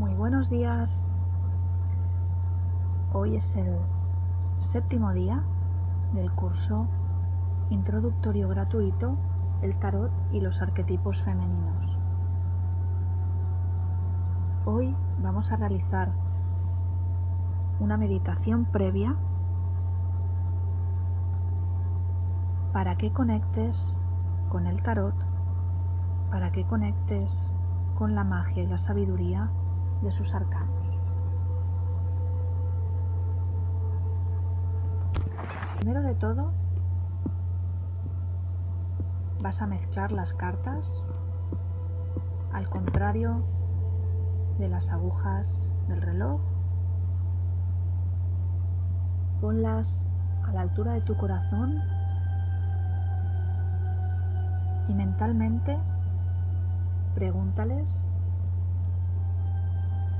Muy buenos días. Hoy es el séptimo día del curso introductorio gratuito El tarot y los arquetipos femeninos. Hoy vamos a realizar una meditación previa para que conectes con el tarot, para que conectes con la magia y la sabiduría de sus arcanos. Primero de todo, vas a mezclar las cartas al contrario de las agujas del reloj. Ponlas a la altura de tu corazón y mentalmente pregúntales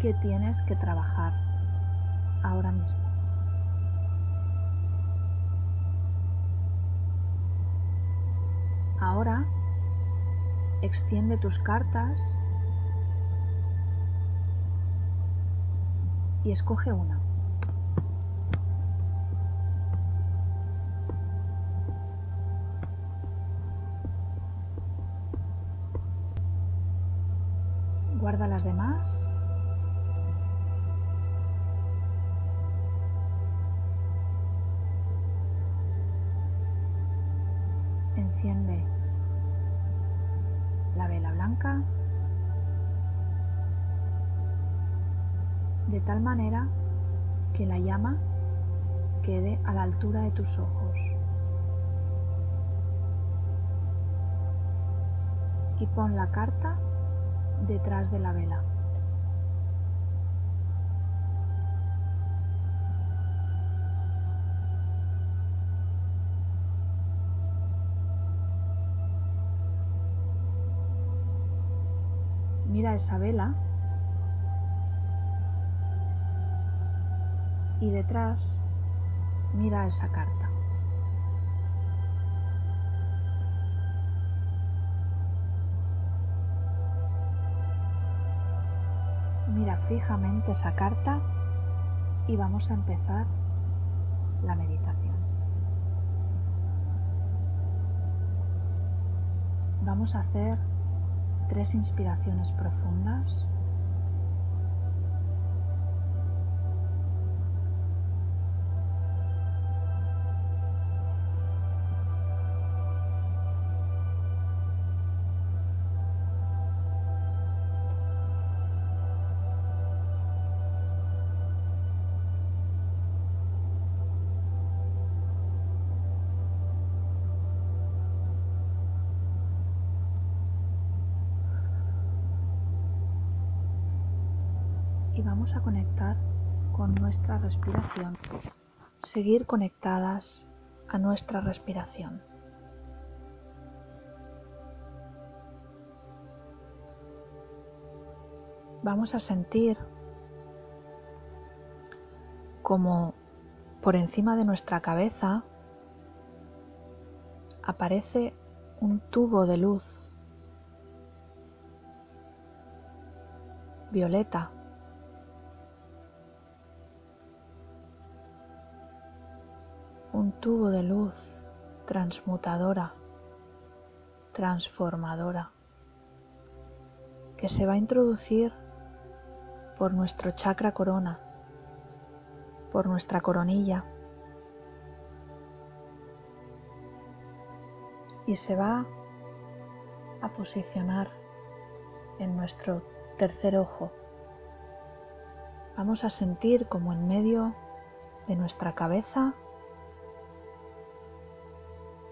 qué tienes que trabajar ahora mismo. Ahora extiende tus cartas y escoge una. Enciende la vela blanca de tal manera que la llama quede a la altura de tus ojos. Y pon la carta detrás de la vela. Esa vela y detrás mira esa carta. Mira fijamente esa carta y vamos a empezar la meditación. Vamos a hacer tres inspiraciones profundas. Vamos a conectar con nuestra respiración. Seguir conectadas a nuestra respiración. Vamos a sentir como por encima de nuestra cabeza aparece un tubo de luz violeta un tubo de luz transmutadora, transformadora, que se va a introducir por nuestro chakra corona, por nuestra coronilla, y se va a posicionar en nuestro tercer ojo. Vamos a sentir como en medio de nuestra cabeza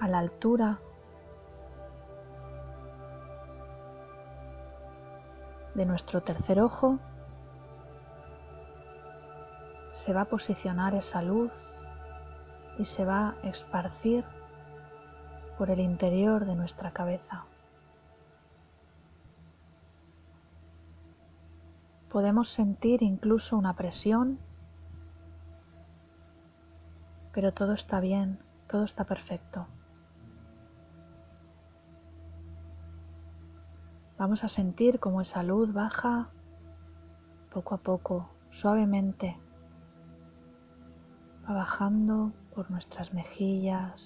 a la altura de nuestro tercer ojo se va a posicionar esa luz y se va a esparcir por el interior de nuestra cabeza. Podemos sentir incluso una presión, pero todo está bien, todo está perfecto. Vamos a sentir cómo esa luz baja poco a poco, suavemente, va bajando por nuestras mejillas,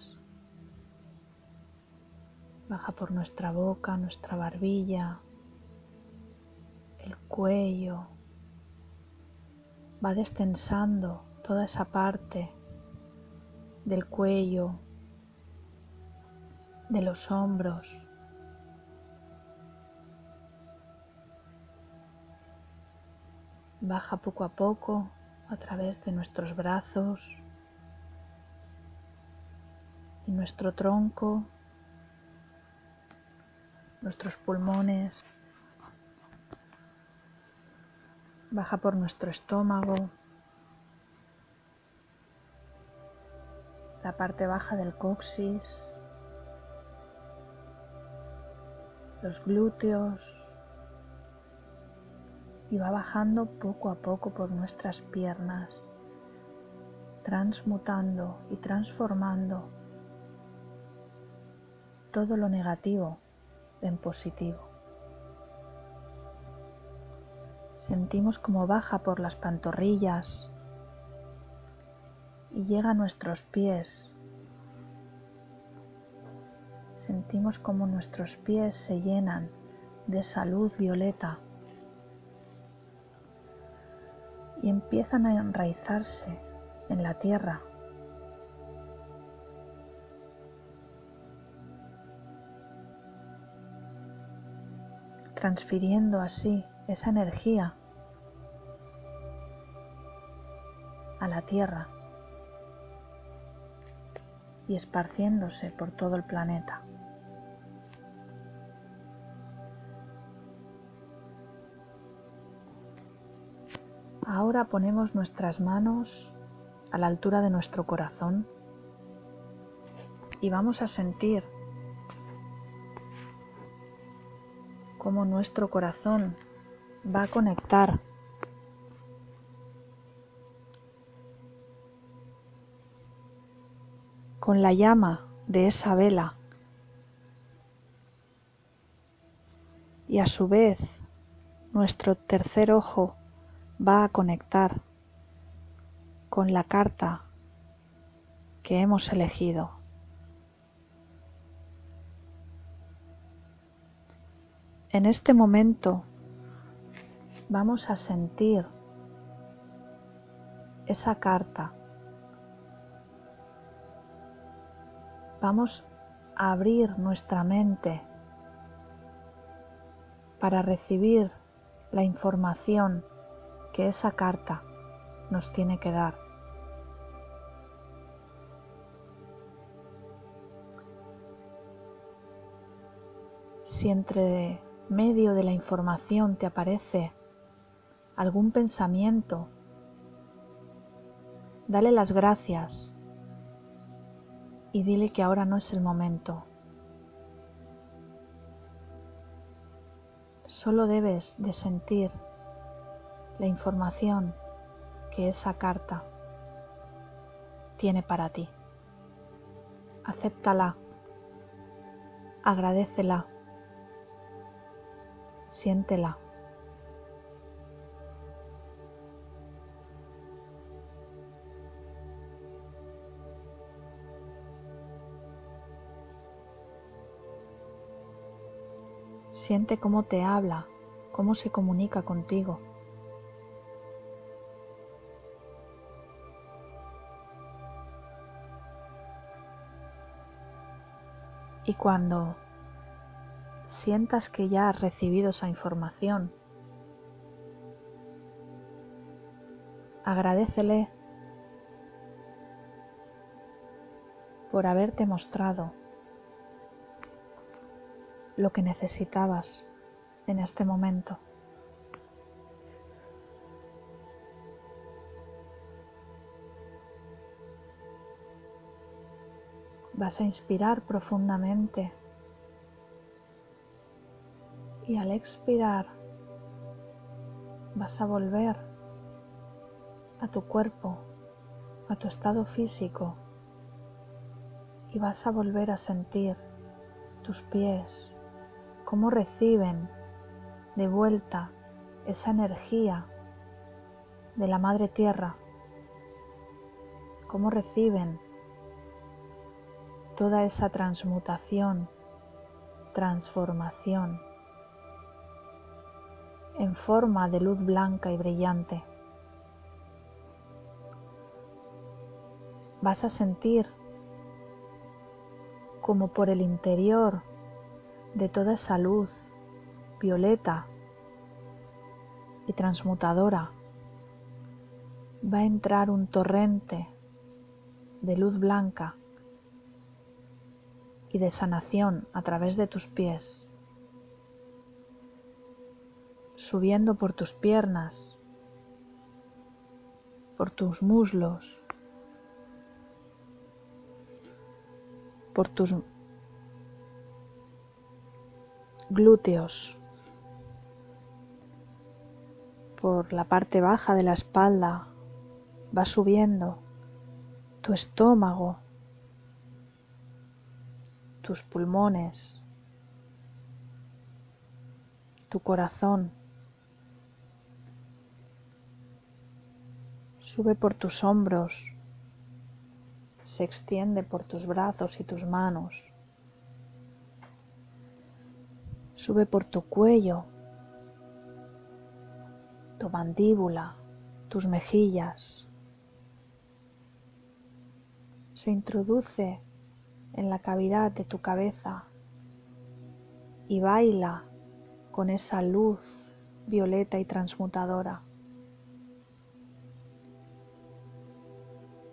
baja por nuestra boca, nuestra barbilla, el cuello, va destensando toda esa parte del cuello, de los hombros. Baja poco a poco a través de nuestros brazos y nuestro tronco, nuestros pulmones. Baja por nuestro estómago, la parte baja del coxis, los glúteos y va bajando poco a poco por nuestras piernas, transmutando y transformando todo lo negativo en positivo. Sentimos como baja por las pantorrillas y llega a nuestros pies sentimos como nuestros pies se llenan de esa luz violeta y empiezan a enraizarse en la tierra. transfiriendo así esa energía a la tierra y esparciéndose por todo el planeta. Ahora ponemos nuestras manos a la altura de nuestro corazón y vamos a sentir cómo nuestro corazón va a conectar con la llama de esa vela. Y a su vez nuestro tercer ojo va a conectar con la carta que hemos elegido. En este momento vamos a sentir esa carta. Vamos a abrir nuestra mente para recibir la información que esa carta nos tiene que dar. Si entre medio de la información te aparece algún pensamiento, dale las gracias y dile que ahora no es el momento. Solo debes de sentir la información que esa carta tiene para ti. Acéptala, agradecela, siéntela. Siente cómo te habla, cómo se comunica contigo. Y cuando sientas que ya has recibido esa información, agradecele por haberte mostrado lo que necesitabas en este momento. Vas a inspirar profundamente. Y al expirar vas a volver a tu cuerpo, a tu estado físico y vas a volver a sentir tus pies, cómo reciben de vuelta esa energía de la Madre Tierra, cómo reciben toda esa transmutación, transformación en forma de luz blanca y brillante. Vas a sentir como por el interior de toda esa luz violeta y transmutadora va a entrar un torrente de luz blanca y de sanación a través de tus pies, subiendo por tus piernas, por tus muslos, por tus glúteos, por la parte baja de la espalda, va subiendo tu estómago, tus pulmones, tu corazón. Sube por tus hombros, se extiende por tus brazos y tus manos. Sube por tu cuello, tu mandíbula, tus mejillas. Se introduce en la cavidad de tu cabeza y baila con esa luz violeta y transmutadora.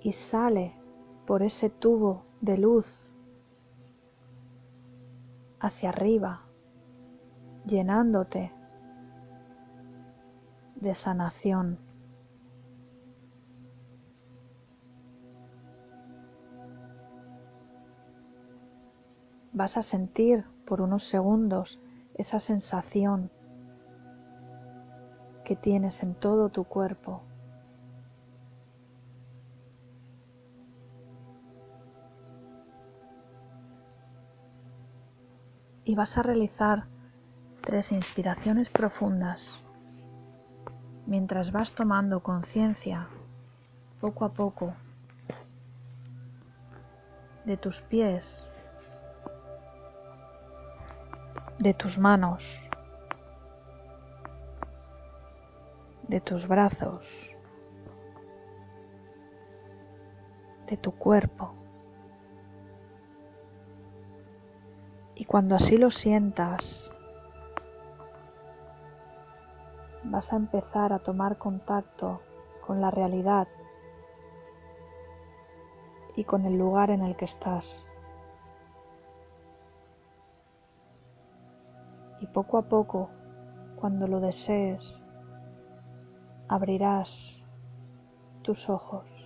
Y sale por ese tubo de luz hacia arriba, llenándote de sanación. Vas a sentir por unos segundos esa sensación que tienes en todo tu cuerpo. Y vas a realizar tres inspiraciones profundas mientras vas tomando conciencia poco a poco de tus pies, de tus manos, de tus brazos, de tu cuerpo. Y cuando así lo sientas, vas a empezar a tomar contacto con la realidad y con el lugar en el que estás. Poco a poco, cuando lo desees, abrirás tus ojos.